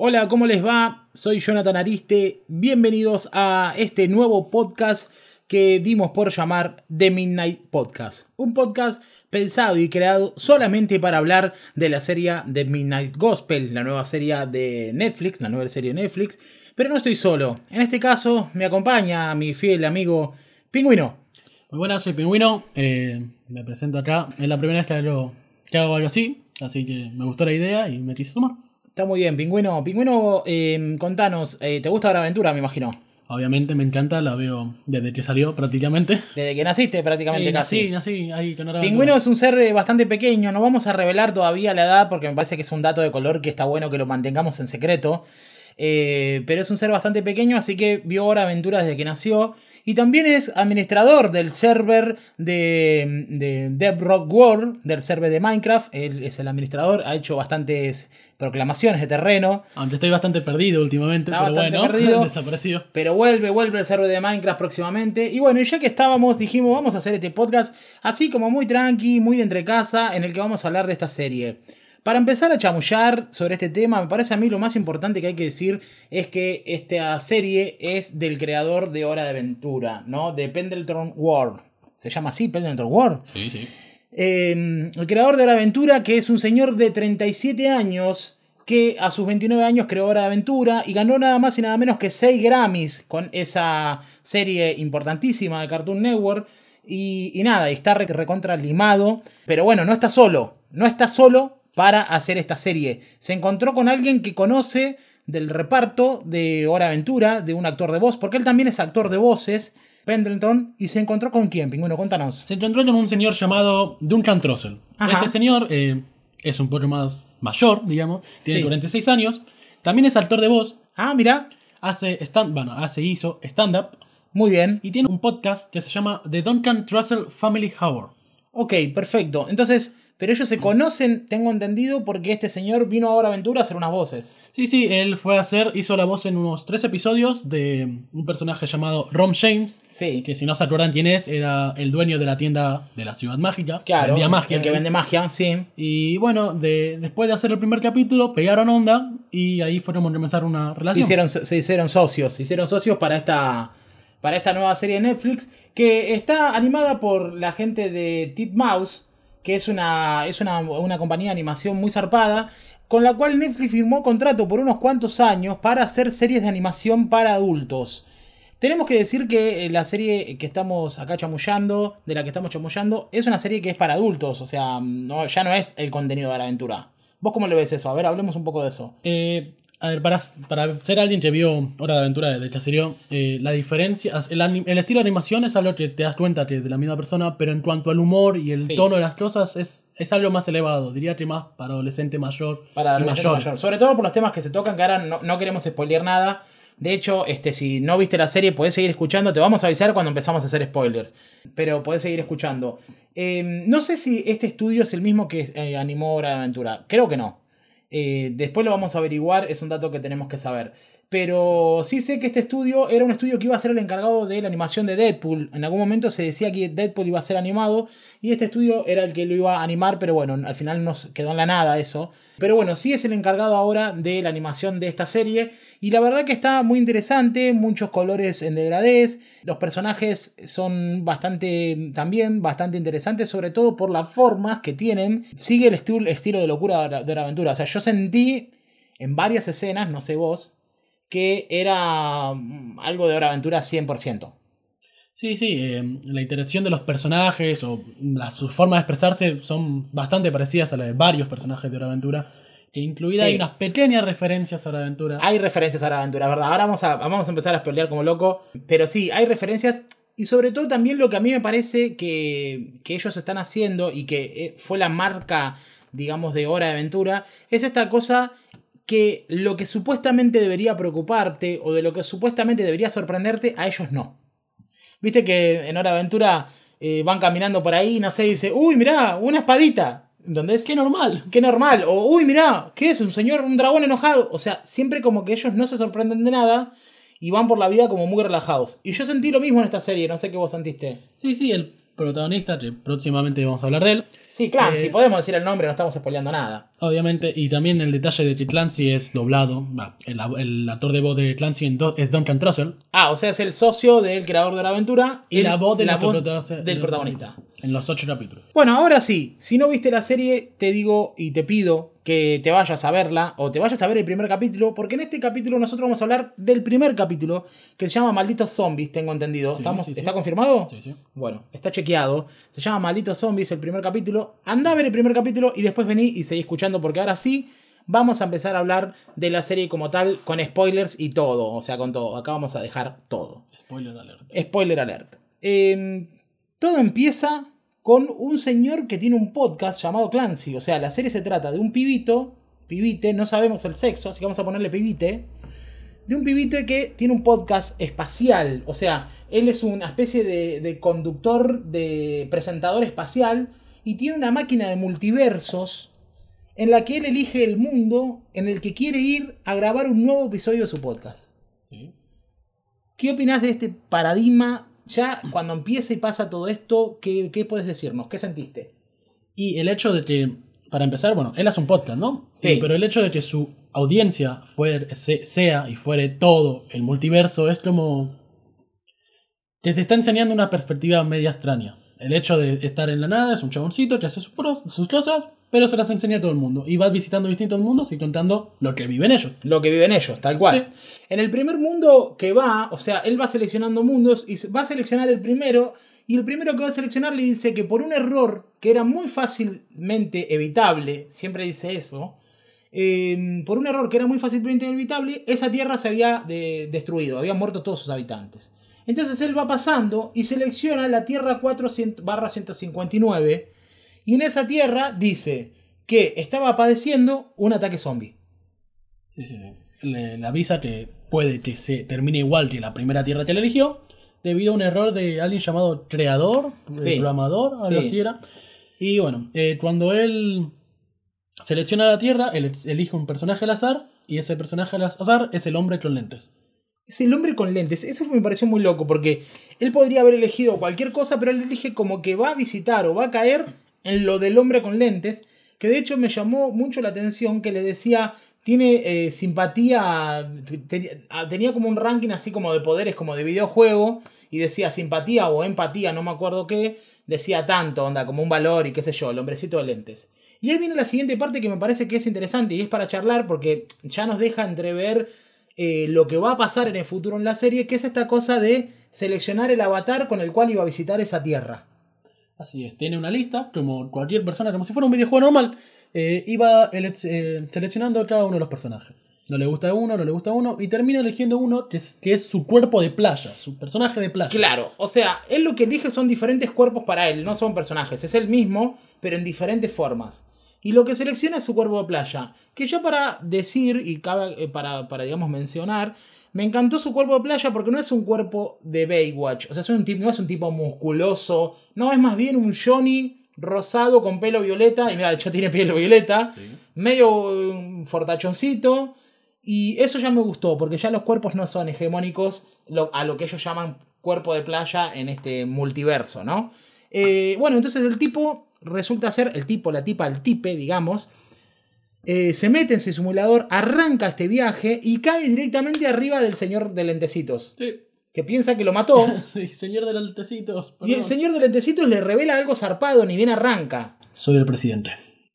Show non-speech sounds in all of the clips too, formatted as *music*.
Hola, ¿cómo les va? Soy Jonathan Ariste. Bienvenidos a este nuevo podcast que dimos por llamar The Midnight Podcast. Un podcast pensado y creado solamente para hablar de la serie The Midnight Gospel, la nueva serie de Netflix, la nueva serie de Netflix. Pero no estoy solo. En este caso me acompaña mi fiel amigo Pingüino. Muy buenas, soy Pingüino. Eh, me presento acá. Es la primera vez que algo así. Así que me gustó la idea y me quise sumar. Está muy bien, Pingüino. Pingüino, eh, contanos, eh, ¿te gusta la aventura, me imagino? Obviamente me encanta, la veo desde que salió prácticamente. Desde que naciste prácticamente Sí, casi. nací, nací ahí con Pingüino es un ser eh, bastante pequeño, no vamos a revelar todavía la edad porque me parece que es un dato de color que está bueno que lo mantengamos en secreto. Eh, pero es un ser bastante pequeño, así que vio Hora de Aventura desde que nació. Y también es administrador del server de, de Dev Rock World, del server de Minecraft. Él es el administrador, ha hecho bastantes proclamaciones de terreno. Aunque estoy bastante perdido últimamente, Está pero bastante bueno, perdido. *laughs* desaparecido. Pero vuelve, vuelve el server de Minecraft próximamente. Y bueno, ya que estábamos, dijimos, vamos a hacer este podcast así como muy tranqui, muy de entre casa, en el que vamos a hablar de esta serie. Para empezar a chamullar sobre este tema, me parece a mí lo más importante que hay que decir es que esta serie es del creador de Hora de Aventura, ¿no? De Pendleton World. ¿Se llama así, Pendleton World? Sí, sí. Eh, el creador de Hora de Aventura, que es un señor de 37 años, que a sus 29 años creó Hora de Aventura y ganó nada más y nada menos que 6 Grammys con esa serie importantísima de Cartoon Network. Y, y nada, y está re- recontra limado. Pero bueno, no está solo. No está solo para hacer esta serie. Se encontró con alguien que conoce del reparto de Hora de Aventura, de un actor de voz, porque él también es actor de voces, Pendleton, y se encontró con quién, Pingüino, cuéntanos. Se encontró con un señor llamado Duncan Trussell. Ajá. Este señor eh, es un poco más mayor, digamos. Tiene Sí. 46 años. También es actor de voz. Ah, mira, Hace stand, bueno, hace, hizo stand-up. muy bien. Y tiene un podcast que se llama The Duncan Trussell Family Hour. Ok, perfecto. Entonces, pero ellos se conocen, tengo entendido, porque este señor vino ahora a Aventura a hacer unas voces. Sí, sí, él fue a hacer, hizo la voz en unos tres episodios de un personaje llamado Rom James, Sí. que si no se acuerdan quién es, era el dueño de la tienda de la Ciudad Mágica. Claro. Vendía magia. El que vende magia, sí. Y bueno, de, después de hacer el primer capítulo, pegaron onda y ahí fueron a comenzar una Se relación. hicieron, se hicieron socios. Se hicieron socios para esta, para esta nueva serie de Netflix que está animada por la gente de Titmouse, que es una, es una, una compañía de animación muy zarpada, con la cual Netflix firmó contrato por unos cuantos años para hacer series de animación para adultos. Tenemos que decir que eh, la serie que estamos acá chamullando, de la que estamos chamullando, es una serie que es para adultos, o sea, no, ya no es el contenido de la aventura. ¿Vos cómo lo ves eso? A ver, hablemos un poco de eso. Eh, a ver, para, para ser alguien que vio Hora de Aventura de, Chaserio, eh, la diferencia, el, el estilo de animación es algo que te das cuenta que es de la misma persona, pero en cuanto al humor y el Sí. tono de las cosas es, es algo más elevado, diría que más para adolescente mayor Para y adolescente mayor. mayor. Sobre todo por los temas que se tocan, que ahora no, no queremos spoilear nada. De hecho, este, si no viste la serie, podés seguir escuchando. Te vamos a avisar cuando empezamos a hacer spoilers. Pero podés seguir escuchando. Eh, no sé si este estudio es el mismo que eh, animó Hora de Aventura. Creo que no. Eh, después lo vamos a averiguar, es un dato que tenemos que saber. Pero sí sé que este estudio era un estudio que iba a ser el encargado de la animación de Deadpool. En algún momento se decía que Deadpool iba a ser animado y este estudio era el que lo iba a animar, pero bueno, al final nos quedó en la nada eso. Pero bueno, sí es el encargado ahora de la animación de esta serie y la verdad que está muy interesante, muchos colores en degradés, los personajes son bastante también bastante interesantes, sobre todo por las formas que tienen. Sigue el estilo de locura de la aventura, o sea, yo sentí en varias escenas, no sé vos, que era mm, algo de Hora Aventura 100%. Sí, sí, eh, la interacción de los personajes o la, su forma de expresarse son bastante parecidas a la de varios personajes de Hora Aventura, que incluida Sí. hay unas pequeñas referencias a Hora de Aventura. Hay referencias a Hora de Aventura, ¿verdad? Ahora vamos a, vamos a empezar a spoilear como loco, pero sí, hay referencias y sobre todo también lo que a mí me parece que, que ellos están haciendo y que eh, fue la marca, digamos, de Hora de Aventura, es esta cosa que lo que supuestamente debería preocuparte o de lo que supuestamente debería sorprenderte, a ellos no. Viste que en Hora Aventura eh, van caminando por ahí, no sé, y dice, uy, mirá, una espadita. ¿Entendés? ¡Qué normal! Qué normal. O, uy, mirá, ¿qué es? Un señor, un dragón enojado. O sea, siempre como que ellos no se sorprenden de nada y van por la vida como muy relajados. Y yo sentí lo mismo en esta serie, no sé qué vos sentiste. Sí, sí, el protagonista, que próximamente vamos a hablar de él, Sí, claro, Eh, si podemos decir el nombre, no estamos spoileando nada. Obviamente, y también el detalle de que Clancy es doblado. el, el actor de voz de Clancy do- es Duncan Trussell. Ah, o sea, es el socio del creador de la aventura Y la voz de la voz del protagonista. En los ocho capítulos. Bueno, ahora sí, si no viste la serie, te digo y te pido que te vayas a verla o te vayas a ver el primer capítulo, porque en este capítulo nosotros vamos a hablar del primer capítulo que se llama Malditos Zombies, tengo entendido. Sí, ¿Estamos- sí, sí. ¿Está confirmado? Sí, sí. Bueno, está chequeado. Se llama Malditos Zombies el primer capítulo. Anda a ver el primer capítulo y después vení y seguí escuchando porque ahora sí vamos a empezar a hablar de la serie como tal con spoilers y todo. O sea, con todo. Acá vamos a dejar todo. Spoiler alert. Spoiler alert. Eh, todo empieza con un señor que tiene un podcast llamado Clancy. O sea, la serie se trata de un pibito, pibite, no sabemos el sexo, así que vamos a ponerle pibite. De un pibite que tiene un podcast espacial. O sea, él es una especie de, de conductor, de presentador espacial. Y tiene una máquina de multiversos en la que él elige el mundo en el que quiere ir a grabar un nuevo episodio de su podcast. Sí. ¿Qué opinas de este paradigma? Ya cuando empieza y pasa todo esto, ¿qué, qué puedes decirnos? ¿Qué sentiste? Y el hecho de que, para empezar, bueno, él hace un podcast, ¿no? Sí. pero el hecho de que su audiencia sea y fuere todo el multiverso es como. Te, te está enseñando una perspectiva media extraña. El hecho de estar en la nada es un chaboncito que hace sus cosas, pero se las enseña a todo el mundo. Y va visitando distintos mundos y contando lo que viven ellos. Lo que viven ellos, tal cual. En el primer mundo que va, o sea, él va seleccionando mundos y va a seleccionar el primero. Y el primero que va a seleccionar le dice que por un error que era muy fácilmente evitable, siempre dice eso, eh, por un error que era muy fácilmente evitable, esa tierra se había de- destruido, habían muerto todos sus habitantes. Entonces él va pasando y selecciona la tierra 4-159 y en esa tierra dice que estaba padeciendo un ataque zombie. Sí, sí, sí. Le, le avisa que puede que se termine igual que la primera tierra que él eligió, debido a un error de alguien llamado creador, Sí. programador, algo Sí. así era. Y bueno, eh, cuando él selecciona la tierra, él elige un personaje al azar, y ese personaje al azar es el hombre con lentes. Es el hombre con lentes. Eso me pareció muy loco porque él podría haber elegido cualquier cosa, pero él elige como que va a visitar o va a caer en lo del hombre con lentes. Que de hecho me llamó mucho la atención que le decía, tiene eh, simpatía, ah, tenía como un ranking así como de poderes, como de videojuego, y decía simpatía o empatía, no me acuerdo qué, decía tanto, onda, como un valor y qué sé yo, el hombrecito de lentes. Y ahí viene la siguiente parte que me parece que es interesante y es para charlar porque ya nos deja entrever eh, lo que va a pasar en el futuro en la serie, que es esta cosa de seleccionar el avatar con el cual iba a visitar esa tierra. Así es, tiene una lista, como cualquier persona, como si fuera un videojuego normal, eh, iba ele- eh, seleccionando cada uno de los personajes. No le gusta uno, no le gusta uno, y termina eligiendo uno que es, que es su cuerpo de playa, su personaje de playa. Claro, o sea, él lo que elige son diferentes cuerpos para él, no son personajes, es el mismo, pero en diferentes formas. Y lo que selecciona es su cuerpo de playa. Que ya para decir y cabe- eh, para, para, digamos, mencionar, me encantó su cuerpo de playa porque no es un cuerpo de Baywatch. O sea, es un tipo, no es un tipo musculoso. No, es más bien un Johnny rosado con pelo violeta. Y mira, ya tiene pelo violeta. Medio eh, fortachoncito. Y eso ya me gustó, porque ya los cuerpos no son hegemónicos lo- a lo que ellos llaman cuerpo de playa en este multiverso, ¿no? Eh, bueno, entonces el tipo resulta ser, el tipo, la tipa, el tipe, digamos, eh, se mete en su simulador, arranca este viaje y cae directamente arriba del señor de lentecitos, Sí. que piensa que lo mató. *laughs* Sí, señor de lentecitos. y el señor de lentecitos le revela algo zarpado, ni bien arranca. Soy el presidente.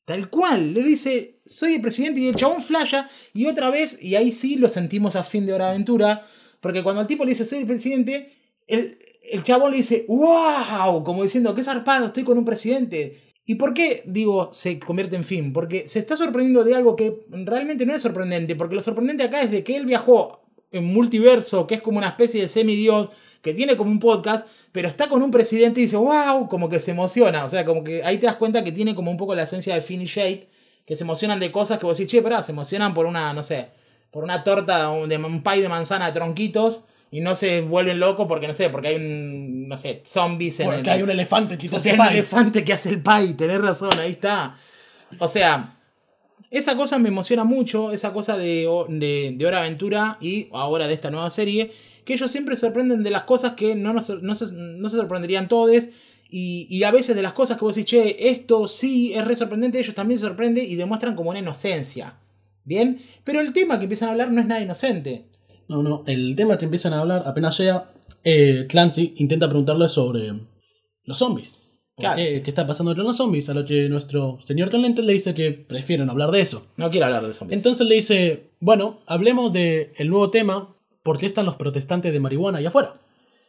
Tal cual, le dice, soy el presidente y el chabón flasha y otra vez, y ahí sí lo sentimos a fin de hora de aventura, porque cuando el tipo le dice, soy el presidente, el, el chabón le dice, wow, como diciendo, qué zarpado, estoy con un presidente. ¿Y por qué, digo, se convierte en fin? Porque se está sorprendiendo de algo que realmente no es sorprendente, porque lo sorprendente acá es de que él viajó en multiverso, que es como una especie de semidios, que tiene como un podcast, pero está con un presidente y dice, wow, como que se emociona. O sea, como que ahí te das cuenta que tiene como un poco la esencia de Finn y Jade, que se emocionan de cosas que vos decís, che, pará, se emocionan por una, no sé, por una torta, de, un pie de manzana de tronquitos, y no se vuelven locos porque, no sé, porque hay un, no sé, zombies en Porque el... hay un elefante que hace un pie. elefante que hace el pie, tenés razón, ahí está. O sea, esa cosa me emociona mucho, esa cosa de, de, de Hora Aventura y ahora de esta nueva serie, que ellos siempre sorprenden de las cosas que no, nos- no, se, no se sorprenderían todos Y, y a veces de las cosas que vos decís, che, esto sí es re sorprendente, ellos también se sorprenden y demuestran como una inocencia. ¿Bien? Pero el tema que empiezan a hablar no es nada inocente. No, no, el tema que empiezan a hablar apenas llega, eh, Clancy intenta preguntarle sobre los zombies. ¿Por Claro. ¿Qué, qué está pasando con los zombies? A lo que nuestro señor Clemente le dice que prefieren hablar de eso. No quiero hablar de zombies. Entonces le dice, bueno, hablemos del nuevo tema, ¿por qué están los protestantes de marihuana allá afuera?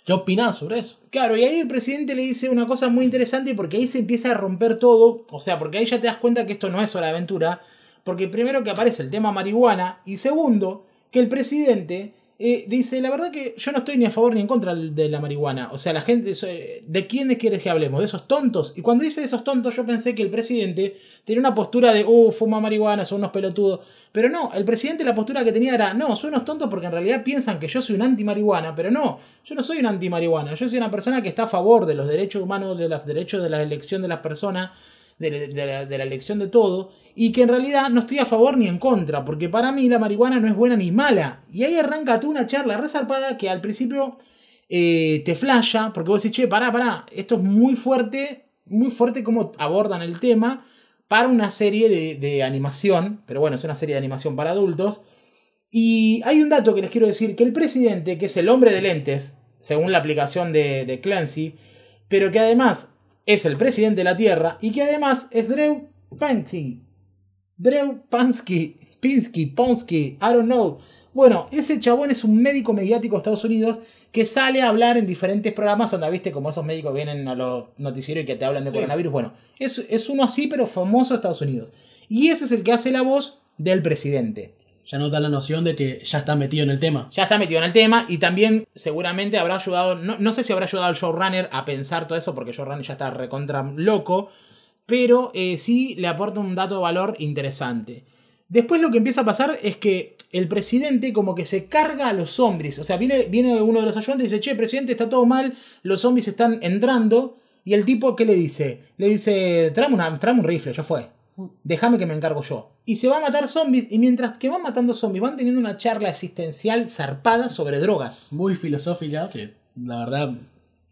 ¿Qué opinás sobre eso? Claro, y ahí el presidente le dice una cosa muy interesante porque ahí se empieza a romper todo. O sea, porque ahí ya te das cuenta que esto no es hora de aventura. Porque primero que aparece el tema marihuana y segundo que el presidente eh, dice, la verdad que yo no estoy ni a favor ni en contra de la marihuana. O sea, la gente, eh, ¿de quiénes quieres que hablemos? ¿De esos tontos? Y cuando dice esos tontos yo pensé que el presidente tenía una postura de, uh, fuma marihuana, son unos pelotudos. Pero no, el presidente la postura que tenía era, no, son unos tontos porque en realidad piensan que yo soy un anti-marihuana, pero no, yo no soy un anti-marihuana, yo soy una persona que está a favor de los derechos humanos, de los derechos de la elección de las personas, de, de la, elección de todo, y que en realidad no estoy a favor ni en contra, porque para mí la marihuana no es buena ni mala. Y ahí arranca tú una charla resarpada que al principio eh, te flasha, porque vos decís, che, pará, pará, esto es muy fuerte, muy fuerte como abordan el tema para una serie de, de animación, pero bueno, es una serie de animación para adultos. Y hay un dato que les quiero decir, que el presidente, que es el hombre de lentes, según la aplicación de, de Clancy, pero que además es el presidente de la Tierra y que además es Drew Pansky. Drew Pansky, Pinsky, Ponsky, I don't know. Bueno, ese chabón es un médico mediático de Estados Unidos que sale a hablar en diferentes programas donde, viste, como esos médicos vienen a los noticieros y que te hablan de Sí. coronavirus. Bueno, es, es uno así, pero famoso de Estados Unidos. Y ese es el que hace la voz del presidente. Ya nos da la noción de que ya está metido en el tema. Ya está metido en el tema y también seguramente habrá ayudado, no, no sé si habrá ayudado al showrunner a pensar todo eso, porque el showrunner ya está recontra loco, pero eh, sí le aporta un dato de valor interesante. Después lo que empieza a pasar es que el presidente como que se carga a los zombies. O sea, viene, viene uno de los ayudantes y dice, che, presidente, está todo mal, los zombies están entrando. Y el tipo, ¿qué le dice? Le dice, tráeme un rifle, ya fue. Déjame que me encargo yo. Y se va a matar zombies. Y mientras que van matando zombies, van teniendo una charla existencial zarpada sobre drogas. Muy filosófica, que la verdad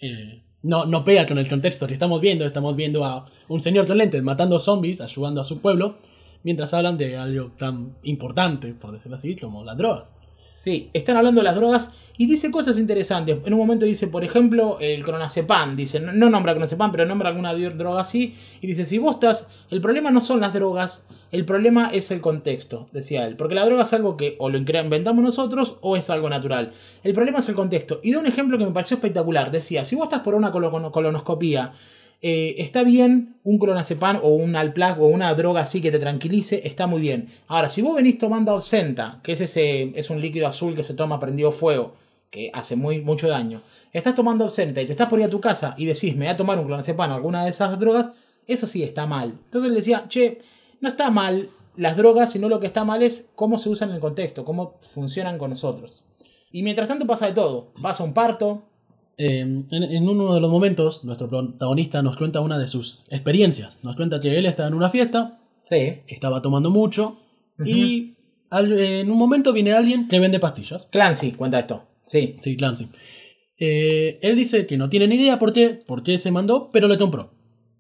eh, no, no pega con el contexto que estamos viendo. Estamos viendo a un señor con lentes matando zombies, ayudando a su pueblo, mientras hablan de algo tan importante, por decirlo así, como las drogas. Sí, están hablando de las drogas y dice cosas interesantes. En un momento dice, por ejemplo, el clonazepam. Dice, no, no nombra clonazepam, pero nombra alguna droga así. Y dice, si vos estás, el problema no son las drogas, el problema es el contexto, decía él. Porque la droga es algo que o lo inventamos nosotros o es algo natural. El problema es el contexto. Y da un ejemplo que me pareció espectacular. Decía, si vos estás por una colo- colonoscopía, eh, está bien un clonazepam o un Alplac o una droga así que te tranquilice, está muy bien. Ahora, si vos venís tomando absenta, que es ese es un líquido azul que se toma prendido fuego, que hace muy, mucho daño, estás tomando absenta y te estás por a tu casa y decís, me voy a tomar un clonazepam o alguna de esas drogas, eso sí está mal. Entonces le decía, che, no está mal las drogas, sino lo que está mal es cómo se usan en el contexto, cómo funcionan con nosotros. Y mientras tanto pasa de todo. Pasa un parto, Eh, en, en uno de los momentos, nuestro protagonista nos cuenta una de sus experiencias. Nos cuenta que él estaba en una fiesta, sí, estaba tomando mucho, y al- en un momento viene alguien que vende pastillas. Clancy cuenta esto. Sí, Sí, Clancy. Eh, él dice que no tiene ni idea por qué, por qué se mandó, pero le compró.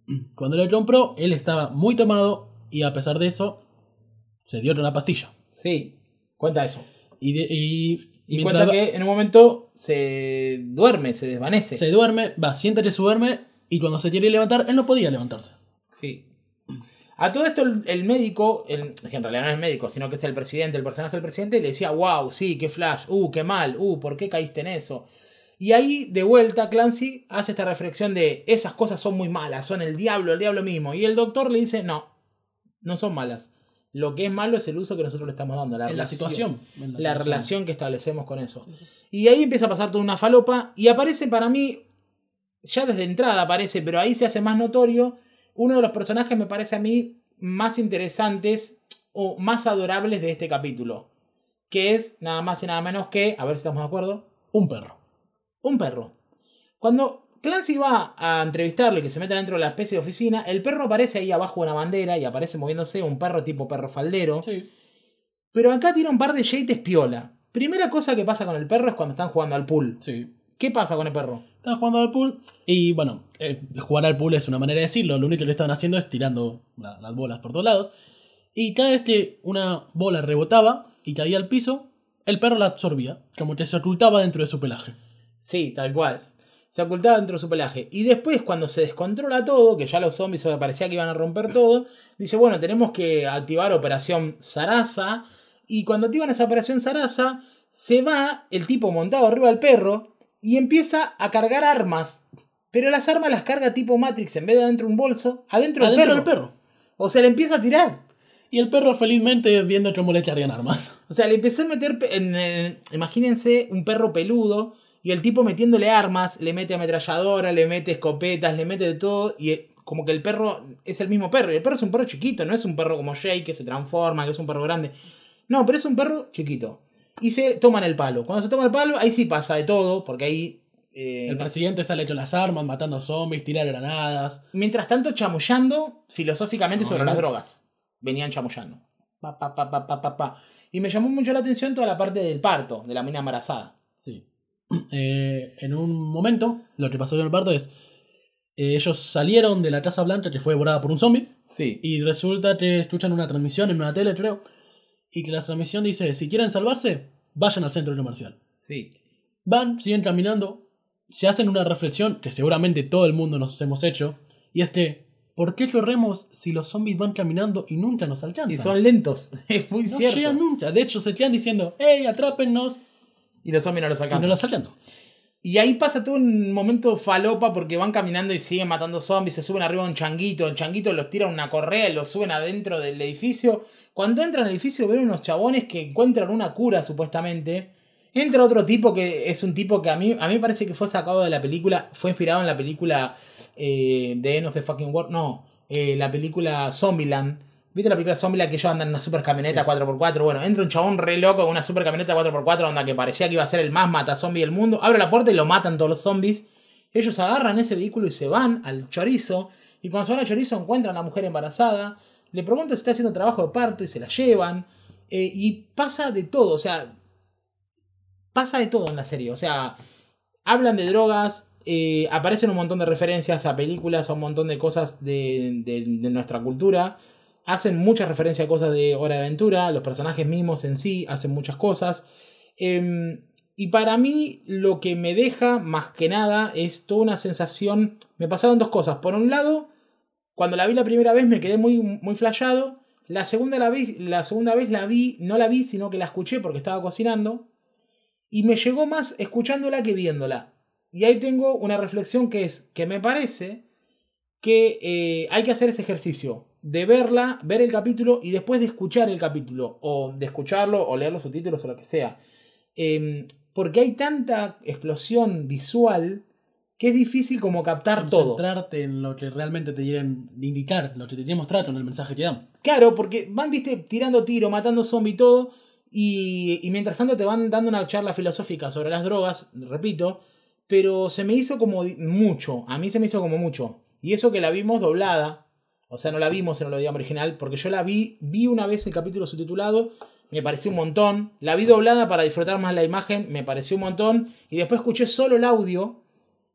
*clears throat* Cuando le compró, él estaba muy tomado y a pesar de eso, se dio una pastilla. sí, cuenta eso. Y, de- y Y mientras cuenta que en un momento se duerme, se desvanece. se duerme, va, siente que se duerme y cuando se quiere levantar, él no podía levantarse. Sí. A todo esto el, el médico, el- que en realidad no es médico, sino que es el presidente, el personaje del presidente, le decía, wow, sí, qué flash, uh, qué mal, uh, ¿por qué caíste en eso? Y ahí, de vuelta, Clancy hace esta reflexión de, esas cosas son muy malas, son el diablo, el diablo mismo. Y el doctor le dice, no, no son malas. Lo que es malo es el uso que nosotros le estamos dando, la, en la situación. la situación. relación que establecemos con eso. Y ahí empieza a pasar toda una falopa y aparece para mí, ya desde entrada aparece, pero ahí se hace más notorio, uno de los personajes me parece a mí más interesantes o más adorables de este capítulo, que es nada más y nada menos que, a ver si estamos de acuerdo, Un perro. un perro. Cuando Clancy va a entrevistarlo y que se mete dentro de la especie de oficina, el perro aparece ahí abajo de una bandera y aparece moviéndose, un perro tipo perro faldero. Sí. Pero acá tiene un par de yates piola. Primera cosa que pasa con el perro es cuando están jugando al pool. Sí. ¿Qué pasa con el perro? Estaban jugando al pool y bueno, eh, jugar al pool es una manera de decirlo. Lo único que le estaban haciendo es tirando la- las bolas por todos lados. Y cada vez que una bola rebotaba y caía al piso, el perro la absorbía, como que se ocultaba dentro de su pelaje. Sí, tal cual. Se ocultaba dentro de su pelaje. Y después, cuando se descontrola todo, que ya los zombies parecía que iban a romper todo, dice, bueno, tenemos que activar Operación Sarasa. Y cuando activan esa Operación Sarasa, se va el tipo montado arriba del perro y empieza a cargar armas. Pero las armas las carga tipo Matrix, en vez de adentro de un bolso, adentro, del, perro. del perro. O sea, le empieza a tirar. Y el perro felizmente viendo cómo le echarían armas. O sea, le empecé a meter. En, en- imagínense un perro peludo y el tipo metiéndole armas, le mete ametralladora, le mete escopetas, le mete de todo. Y eh, como que el perro es el mismo perro. Y el perro es un perro chiquito, no es un perro como Jay que se transforma, que es un perro grande. No, pero es un perro chiquito. Y se toman el palo. Cuando se toma el palo, ahí sí pasa de todo, porque ahí. eh, El presidente sale con las armas, matando zombies, tira granadas. Mientras tanto, chamullando filosóficamente No, sobre no. las drogas. Venían chamullando. Pa, pa, pa, pa, pa, pa, pa. Y me llamó mucho la atención toda la parte del parto, de la mina embarazada. Sí. Eh, en un momento, lo que pasó en el parto es. eh, ellos salieron de la Casa Blanca que fue devorada por un zombie. Sí. Y resulta que escuchan una transmisión en una tele, creo. Y que la transmisión dice: si quieren salvarse, vayan al centro comercial. Sí. Van, siguen caminando. Se hacen una reflexión que seguramente todo el mundo nos hemos hecho. Y es que, ¿por qué corremos si los zombies van caminando y nunca nos alcanzan? Y son lentos. *laughs* Es muy no cierto. llegan nunca. De hecho, se quedan diciendo: ¡Ey, atrápennos! Y los zombies no los Y no alcanzan. los alcanzan. Y ahí pasa todo un momento falopa porque van caminando y siguen matando zombies, se suben arriba de un changuito, el changuito los tira a una correa y los suben adentro del edificio. Cuando entran al edificio ven unos chabones que encuentran una cura supuestamente. Entra otro tipo que es un tipo que a mí, a mí me parece que fue sacado de la película, fue inspirado en la película eh, de End of the Fucking World, no, eh, la película Zombieland. ¿Viste la película Zombieland que ellos andan en una super camioneta 4x4? Bueno, entra un chabón re loco con una super camioneta 4x4, onda que parecía que iba a ser el más mata zombie del mundo. Abre la puerta y lo matan todos los zombies. Ellos agarran ese vehículo y se van al chorizo. Y cuando se van al chorizo encuentran a la mujer embarazada. Le preguntan si está haciendo trabajo de parto y se la llevan. Eh, y pasa de todo, o sea, pasa de todo en la serie. O sea, hablan de drogas, eh, aparecen un montón de referencias a películas, a un montón de cosas de, de- de nuestra cultura. Hacen muchas referencias a cosas de Hora de Aventura, los personajes mismos en sí hacen muchas cosas. Em, y para mí lo que me deja más que nada es toda una sensación... Me pasaron dos cosas. Por un lado, cuando la vi la primera vez me quedé muy, muy flashado. La segunda, la, la segunda vez la vi, no la vi, sino que la escuché porque estaba cocinando. Y me llegó más escuchándola que viéndola. Y ahí tengo una reflexión que es que me parece que eh, hay que hacer ese ejercicio de verla, ver el capítulo y después de escuchar el capítulo, o de escucharlo, o leer los subtítulos o lo que sea. Em, porque hay tanta explosión visual que es difícil como captar todo. Concentrarte en lo que realmente te quieren indicar, lo que te quieren mostrar con el mensaje que dan. Claro, porque van, viste, tirando tiro, matando zombie y todo. Y, y mientras tanto te van dando una charla filosófica sobre las drogas, repito. Pero se me hizo como mucho. A mí se me hizo como mucho. Y eso que la vimos doblada. O sea, no la vimos en el idioma original. Porque yo la vi, vi una vez el capítulo subtitulado. Me pareció un montón. La vi doblada para disfrutar más la imagen. Me pareció un montón. Y después escuché solo el audio.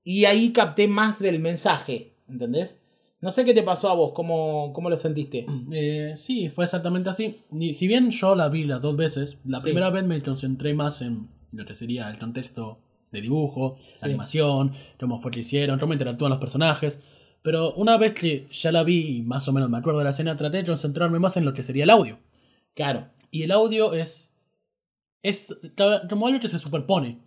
Y ahí capté más del mensaje. ¿Entendés? No sé qué te pasó a vos. ¿Cómo, cómo lo sentiste? *clears throat* Eh, sí, fue exactamente así. Y si bien yo la vi las dos veces, la Sí. primera vez me concentré más en lo que sería el contexto de dibujo, Sí. animación, cómo fue que hicieron, cómo interactúan los personajes. Pero una vez que ya la vi y más o menos me acuerdo de la escena, traté de concentrarme más en lo que sería el audio. Claro. Y el audio es. Es como algo que se superpone.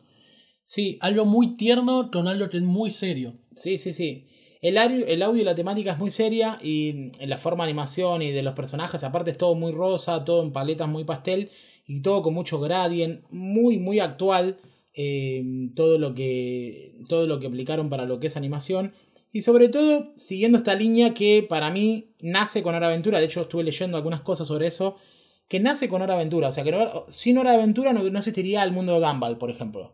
Sí, Algo muy tierno con algo que es muy serio. sí, sí, sí. El audio, el audio y la temática es muy seria y en la forma de animación y de los personajes, aparte es todo muy rosa, todo en paletas muy pastel y todo con mucho gradient, muy, muy actual. eh, todo, lo que, todo lo que aplicaron para lo que es animación. Y sobre todo, siguiendo esta línea que para mí nace con Hora Aventura, de hecho estuve leyendo algunas cosas sobre eso, que nace con Hora Aventura, o sea que no- sin Hora Aventura no, no existiría el mundo de Gumball, por ejemplo.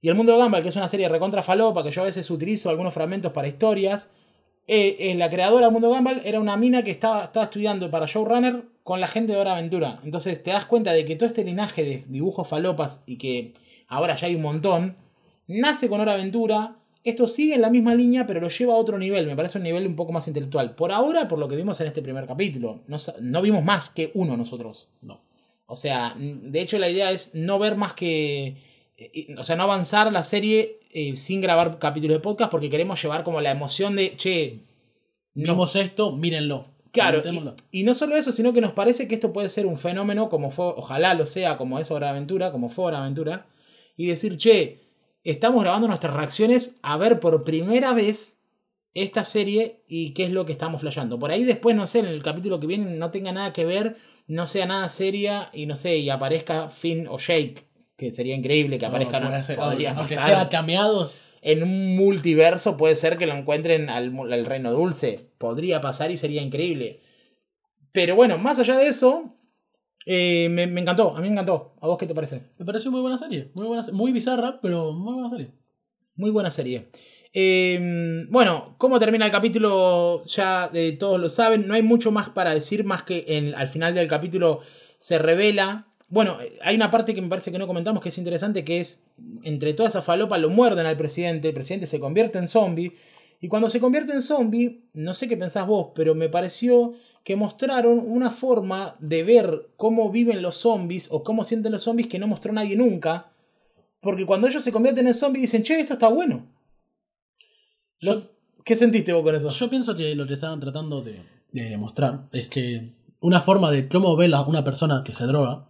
Y el mundo de Gumball, que es una serie recontra falopa, que yo a veces utilizo algunos fragmentos para historias. eh, la creadora del mundo de Gumball era una mina que estaba, estaba estudiando para Showrunner con la gente de Hora Aventura. Entonces te das cuenta de que todo este linaje de dibujos falopas y que ahora ya hay un montón, nace con Hora Aventura. Esto sigue en la misma línea, pero lo lleva a otro nivel. Me parece un nivel un poco más intelectual. Por ahora, por lo que vimos en este primer capítulo, no, vimos más que uno nosotros. No. O sea, de hecho la idea es no ver más que... eh, O sea, no avanzar la serie eh, sin grabar capítulos de podcast porque queremos llevar como la emoción de, che, no- Vimos esto, mírenlo. Claro, y, y no solo eso, sino que nos parece que esto puede ser un fenómeno como fue, ojalá lo sea, como es Hora de Aventura, como fue Hora Aventura, y decir, che, estamos grabando nuestras reacciones a ver por primera vez esta serie y qué es lo que estamos flasheando. Por ahí después, no sé, en el capítulo que viene no tenga nada que ver, no sea nada seria y no sé, y aparezca Finn o Jake, que sería increíble que aparezcan, No, ser, podría aunque pasar. sea cameados. En un multiverso puede ser que lo encuentren al reino dulce. Podría pasar y sería increíble. Pero bueno, más allá de eso, eh, me, me encantó. A mí me encantó. ¿A vos qué te parece? Me pareció muy buena serie. Muy, buena, muy bizarra, pero muy buena serie. Muy buena serie. Eh, bueno, ¿cómo termina el capítulo? Ya eh, todos lo saben. No hay mucho más para decir, más que en- al final del capítulo se revela. Bueno, eh, hay una parte que me parece que no comentamos que es interesante, que es, entre toda esa falopa lo muerden al presidente, el presidente se convierte en zombie, y cuando se convierte en zombie, no sé qué pensás vos, pero me pareció que mostraron una forma de ver cómo viven los zombies o cómo sienten los zombies que no mostró nadie nunca. Porque cuando ellos se convierten en zombies dicen, che, esto está bueno. Los- ¿Qué sentiste vos con eso? Yo pienso que lo que estaban tratando de, de mostrar es que una forma de cómo ve la- una persona que se droga,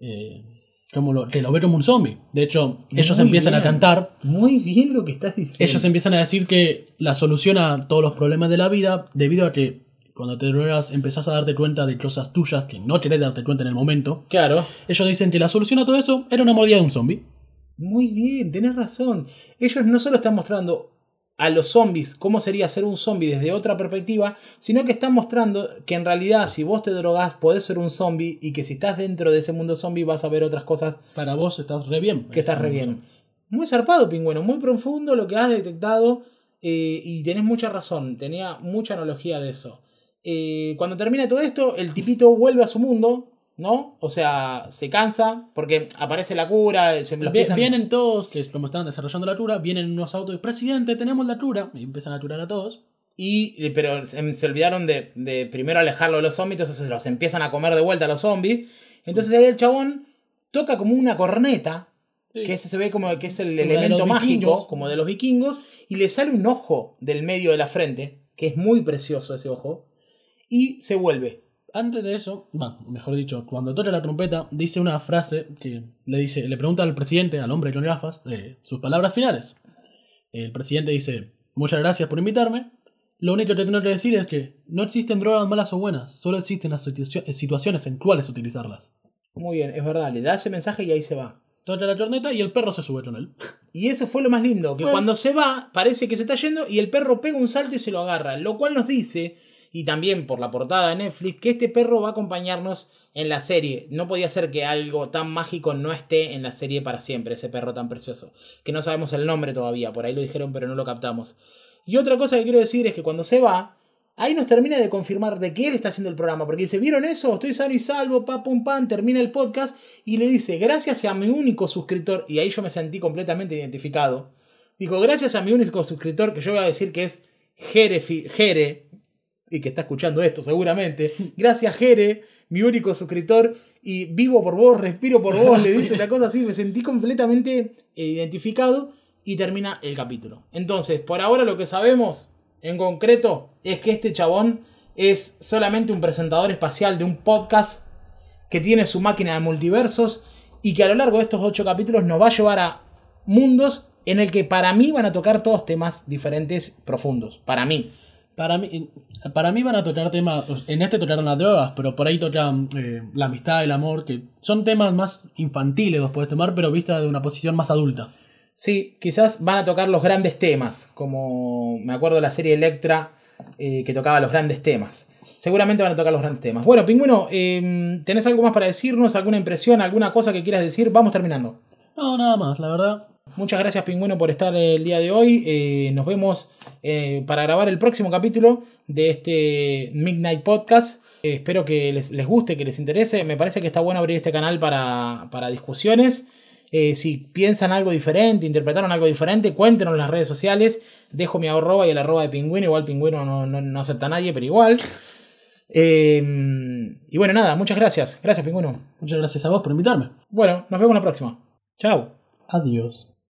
eh, como lo, que lo ve como un zombie. De hecho, ellos Muy empiezan a cantar, Muy bien lo que estás diciendo. ellos empiezan a decir que la solución a todos los problemas de la vida, debido a que cuando te drogas empezás a darte cuenta de cosas tuyas que no querés darte cuenta en el momento, Claro. ellos dicen que la solución a todo eso era una mordida de un zombie. Muy bien, tenés razón. Ellos no solo están mostrando a los zombies cómo sería ser un zombie desde otra perspectiva, sino que están mostrando que en realidad si vos te drogás podés ser un zombie y que si estás dentro de ese mundo zombie vas a ver otras cosas Para vos estás re bien. que estás re bien. Muy zarpado, pingüino, muy profundo lo que has detectado eh, y tenés mucha razón, tenía mucha analogía de eso. Eh, cuando termina todo esto, el tipito vuelve a su mundo, ¿no? O sea, se cansa porque aparece la cura, se los empiezan- Vienen todos, que es como están desarrollando la cura, vienen unos autos, presidente, tenemos la cura, y empiezan a curar a todos. Y, pero se, se olvidaron de, de primero alejarlo de los zombies, entonces los empiezan a comer de vuelta a los zombies. Entonces ahí el chabón toca como una corneta, Sí. que ese se ve como que es el Como elemento mágico, vikingos. como de los vikingos, y le sale un ojo del medio de la frente, que es muy precioso ese ojo, y se vuelve. Antes de eso, bueno, mejor dicho, cuando toca la trompeta, dice una frase que le dice, le pregunta al presidente, al hombre con gafas, eh, sus palabras finales. El presidente dice, muchas gracias por invitarme. Lo único que tengo que decir es que no existen drogas malas o buenas, solo existen las situa- situaciones en cuales utilizarlas. Muy bien, es verdad, le da ese mensaje y ahí se va. Toca la corneta y el perro se sube con él. Y eso fue lo más lindo, que Bueno. cuando se va, parece que se está yendo y el perro pega un salto y se lo agarra. Lo cual nos dice, y también por la portada de Netflix, que este perro va a acompañarnos en la serie. No podía ser que algo tan mágico no esté en la serie para siempre, ese perro tan precioso. Que no sabemos el nombre todavía, por ahí lo dijeron pero no lo captamos. Y otra cosa que quiero decir es que cuando se va, ahí nos termina de confirmar de que él está haciendo el programa. Porque dice, ¿vieron eso? Estoy sano y salvo, pa, pum, pam, termina el podcast y le dice, gracias a mi único suscriptor, y ahí yo me sentí completamente identificado. Dijo, gracias a mi único suscriptor, que yo voy a decir que es Jere, Jere y que está escuchando esto seguramente. Gracias, Jere, mi único suscriptor, y vivo por vos, respiro por vos, le *laughs* dice una cosa así, me sentí completamente eh, identificado y termina el capítulo. Entonces, por ahora lo que sabemos en concreto es que este chabón es solamente un presentador espacial de un podcast que tiene su máquina de multiversos y que a lo largo de estos ocho capítulos nos va a llevar a mundos en el que para mí van a tocar todos temas diferentes profundos. Para mí. Para mí, para mí van a tocar temas, en este tocaron las drogas, pero por ahí tocan eh, la amistad, el amor, que son temas más infantiles los puedes tomar, pero vista de una posición más adulta. Sí, quizás van a tocar los grandes temas, como me acuerdo de la serie Electra eh, que tocaba los grandes temas. Seguramente van a tocar los grandes temas. Bueno, Pingüino, eh, ¿tenés algo más para decirnos? ¿Alguna impresión? ¿Alguna cosa que quieras decir? Vamos terminando. No, nada más, la verdad. Muchas gracias, Pingüino, por estar el día de hoy. Eh, nos vemos eh, para grabar el próximo capítulo de este Midnight Podcast. Eh, espero que les, les guste, que les interese. Me parece que está bueno abrir este canal para, para discusiones. Si piensan algo diferente, interpretaron algo diferente, cuéntenos en las redes sociales. Dejo mi arroba y el arroba de pingüino. Igual pingüino no, no, no acepta a nadie, pero igual. Eh, y bueno, nada, muchas gracias. Gracias, pingüino. Muchas gracias a vos por invitarme. Bueno, nos vemos la próxima. Chao. Adiós.